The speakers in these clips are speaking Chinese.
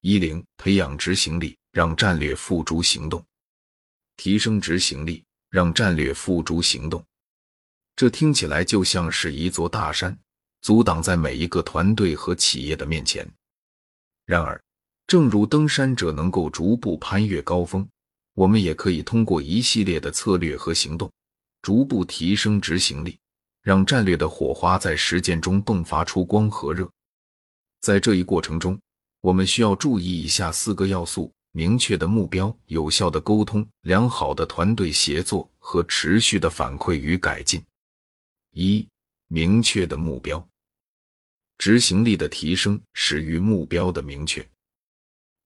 一零，培养执行力，让战略付诸行动；提升执行力，让战略付诸行动。这听起来就像是一座大山，阻挡在每一个团队和企业的面前。然而，正如登山者能够逐步攀越高峰，我们也可以通过一系列的策略和行动，逐步提升执行力，让战略的火花在实践中迸发出光和热。在这一过程中，我们需要注意以下四个要素：明确的目标、有效的沟通、良好的团队协作和持续的反馈与改进。一、明确的目标，执行力的提升始于目标的明确。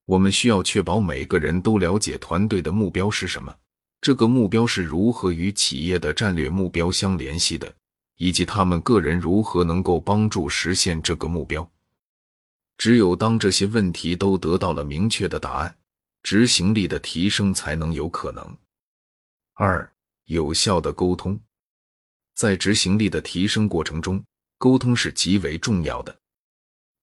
我们需要确保每个人都了解团队的目标是什么，这个目标是如何与企业的战略目标相联系的，以及他们个人如何能够帮助实现这个目标。只有当这些问题都得到了明确的答案，执行力的提升才能有可能。二、有效的沟通，在执行力的提升过程中，沟通是极为重要的。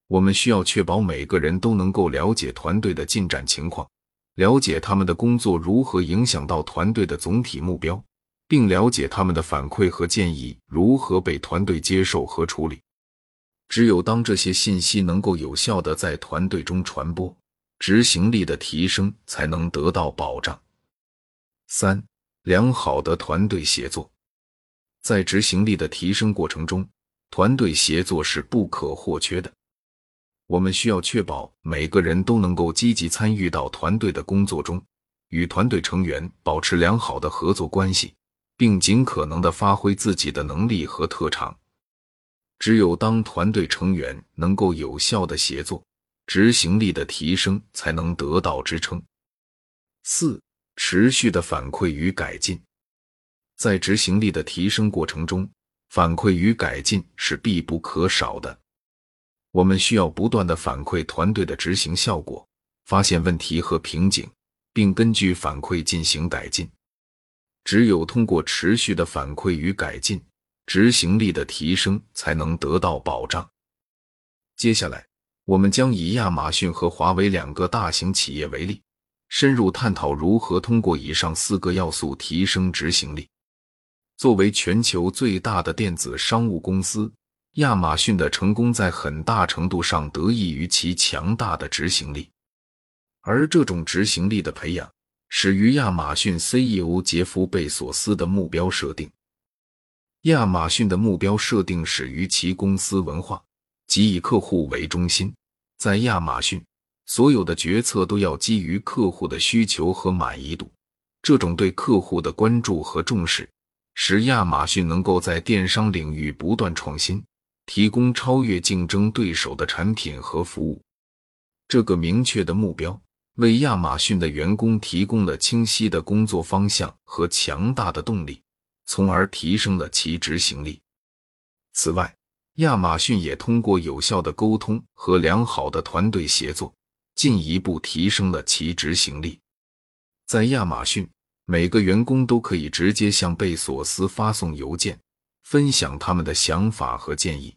我们需要确保每个人都能够了解团队的进展情况，了解他们的工作如何影响到团队的总体目标，并了解他们的反馈和建议如何被团队接受和处理。只有当这些信息能够有效的在团队中传播，执行力的提升才能得到保障。三、良好的团队协作，在执行力的提升过程中，团队协作是不可或缺的。我们需要确保每个人都能够积极参与到团队的工作中，与团队成员保持良好的合作关系，并尽可能的发挥自己的能力和特长。只有当团队成员能够有效的协作，执行力的提升才能得到支撑。四、持续的反馈与改进，在执行力的提升过程中，反馈与改进是必不可少的。我们需要不断的反馈团队的执行效果，发现问题和瓶颈，并根据反馈进行改进。只有通过持续的反馈与改进，执行力的提升才能得到保障。接下来，我们将以亚马逊和华为两个大型企业为例，深入探讨如何通过以上四个要素提升执行力。作为全球最大的电子商务公司，亚马逊的成功在很大程度上得益于其强大的执行力，而这种执行力的培养始于亚马逊 CEO 杰夫·贝索斯的目标设定。亚马逊的目标设定始于其公司文化，即以客户为中心。在亚马逊，所有的决策都要基于客户的需求和满意度。这种对客户的关注和重视，使亚马逊能够在电商领域不断创新，提供超越竞争对手的产品和服务。这个明确的目标为亚马逊的员工提供了清晰的工作方向和强大的动力。从而提升了其执行力。此外，亚马逊也通过有效的沟通和良好的团队协作，进一步提升了其执行力。在亚马逊，每个员工都可以直接向贝索斯发送邮件，分享他们的想法和建议。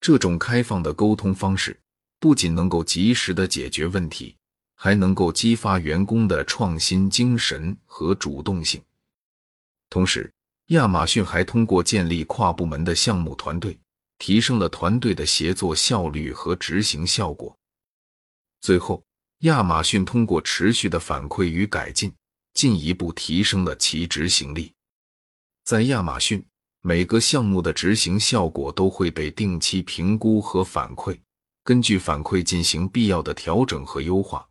这种开放的沟通方式不仅能够及时的解决问题，还能够激发员工的创新精神和主动性。同时，亚马逊还通过建立跨部门的项目团队，提升了团队的协作效率和执行效果。最后，亚马逊通过持续的反馈与改进，进一步提升了其执行力。在亚马逊，每个项目的执行效果都会被定期评估和反馈，根据反馈进行必要的调整和优化。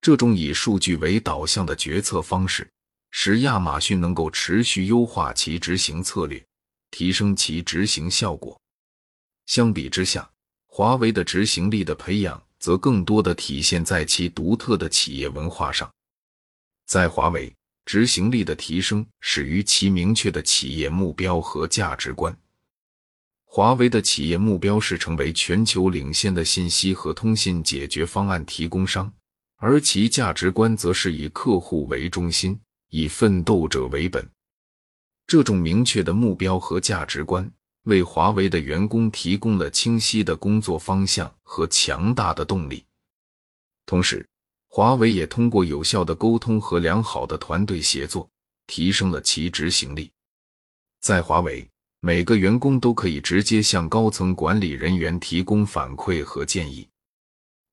这种以数据为导向的决策方式。使亚马逊能够持续优化其执行策略，提升其执行效果。相比之下，华为的执行力的培养则更多的体现在其独特的企业文化上。在华为，执行力的提升始于其明确的企业目标和价值观。华为的企业目标是成为全球领先的信息和通信解决方案提供商，而其价值观则是以客户为中心。以奋斗者为本，这种明确的目标和价值观为华为的员工提供了清晰的工作方向和强大的动力。同时，华为也通过有效的沟通和良好的团队协作，提升了其执行力。在华为，每个员工都可以直接向高层管理人员提供反馈和建议。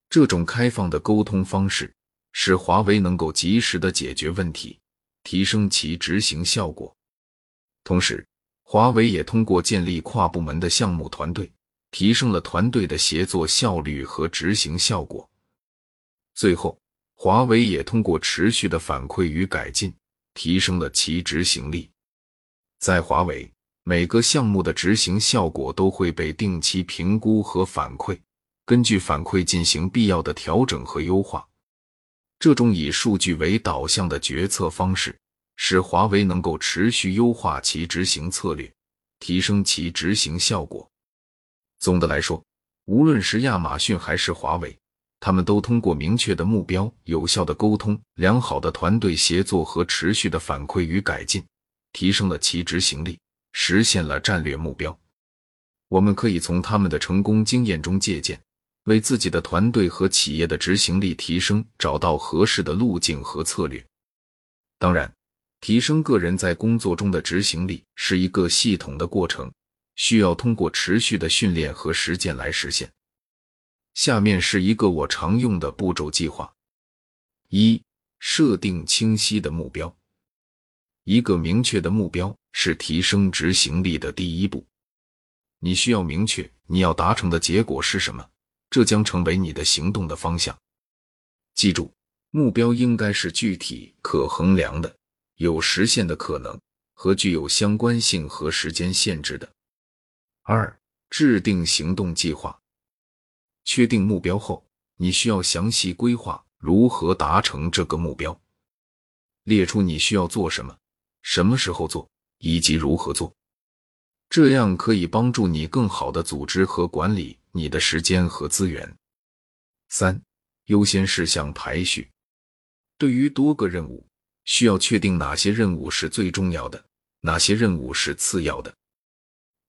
这种开放的沟通方式，使华为能够及时的解决问题，提升其执行效果。同时，华为也通过建立跨部门的项目团队，提升了团队的协作效率和执行效果。最后，华为也通过持续的反馈与改进，提升了其执行力。在华为，每个项目的执行效果都会被定期评估和反馈，根据反馈进行必要的调整和优化。这种以数据为导向的决策方式，使华为能够持续优化其执行策略，提升其执行效果。总的来说，无论是亚马逊还是华为。他们都通过明确的目标、有效的沟通、良好的团队协作和持续的反馈与改进，提升了其执行力，实现了战略目标。我们可以从他们的成功经验中借鉴，为自己的团队和企业的执行力提升找到合适的路径和策略。当然，提升个人在工作中的执行力是一个系统的过程，需要通过持续的训练和实践来实现。下面是一个我常用的步骤计划：一、设定清晰的目标。一个明确的目标是提升执行力的第一步。你需要明确你要达成的结果是什么，这将成为你的行动的方向。记住，目标应该是具体、可衡量的、有实现的可能和具有相关性和时间限制的。二、制定行动计划。确定目标后，你需要详细规划如何达成这个目标，列出你需要做什么、什么时候做以及如何做，这样可以帮助你更好的组织和管理你的时间和资源。三、优先事项排序。对于多个任务，需要确定哪些任务是最重要的，哪些任务是次要的。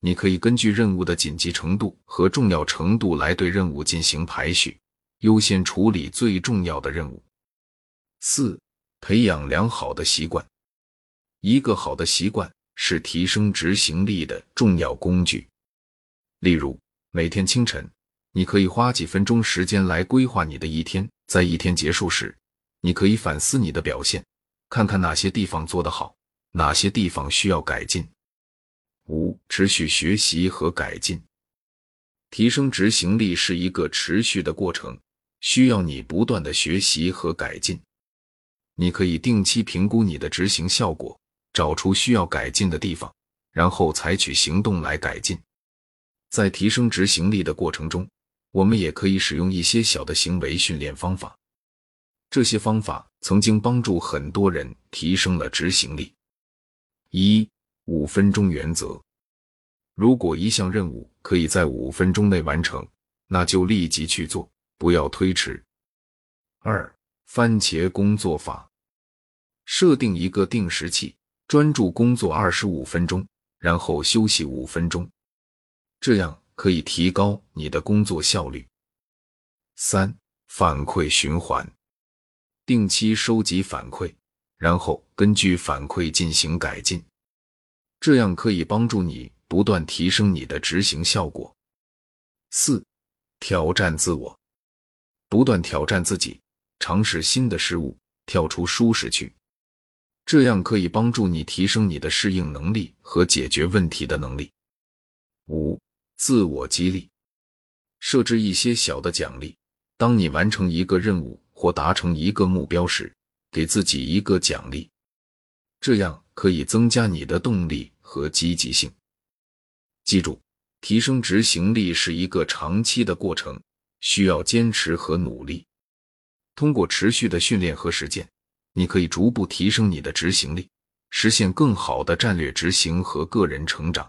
你可以根据任务的紧急程度和重要程度来对任务进行排序，优先处理最重要的任务。四、培养良好的习惯。一个好的习惯是提升执行力的重要工具。例如，每天清晨，你可以花几分钟时间来规划你的一天。在一天结束时，你可以反思你的表现，看看哪些地方做得好，哪些地方需要改进。五、持续学习和改进，提升执行力是一个持续的过程，需要你不断的学习和改进。你可以定期评估你的执行效果，找出需要改进的地方，然后采取行动来改进。在提升执行力的过程中，我们也可以使用一些小的行为训练方法。这些方法曾经帮助很多人提升了执行力。一五分钟原则：如果一项任务可以在五分钟内完成，那就立即去做，不要推迟。二、番茄工作法：设定一个定时器，专注工作二十五分钟，然后休息五分钟，这样可以提高你的工作效率。三、反馈循环：定期收集反馈，然后根据反馈进行改进。这样可以帮助你不断提升你的执行效果。四、挑战自我，不断挑战自己，尝试新的事物，跳出舒适区，这样可以帮助你提升你的适应能力和解决问题的能力。五、自我激励，设置一些小的奖励，当你完成一个任务或达成一个目标时，给自己一个奖励，这样。可以增加你的动力和积极性。记住，提升执行力是一个长期的过程，需要坚持和努力。通过持续的训练和实践，你可以逐步提升你的执行力，实现更好的战略执行和个人成长。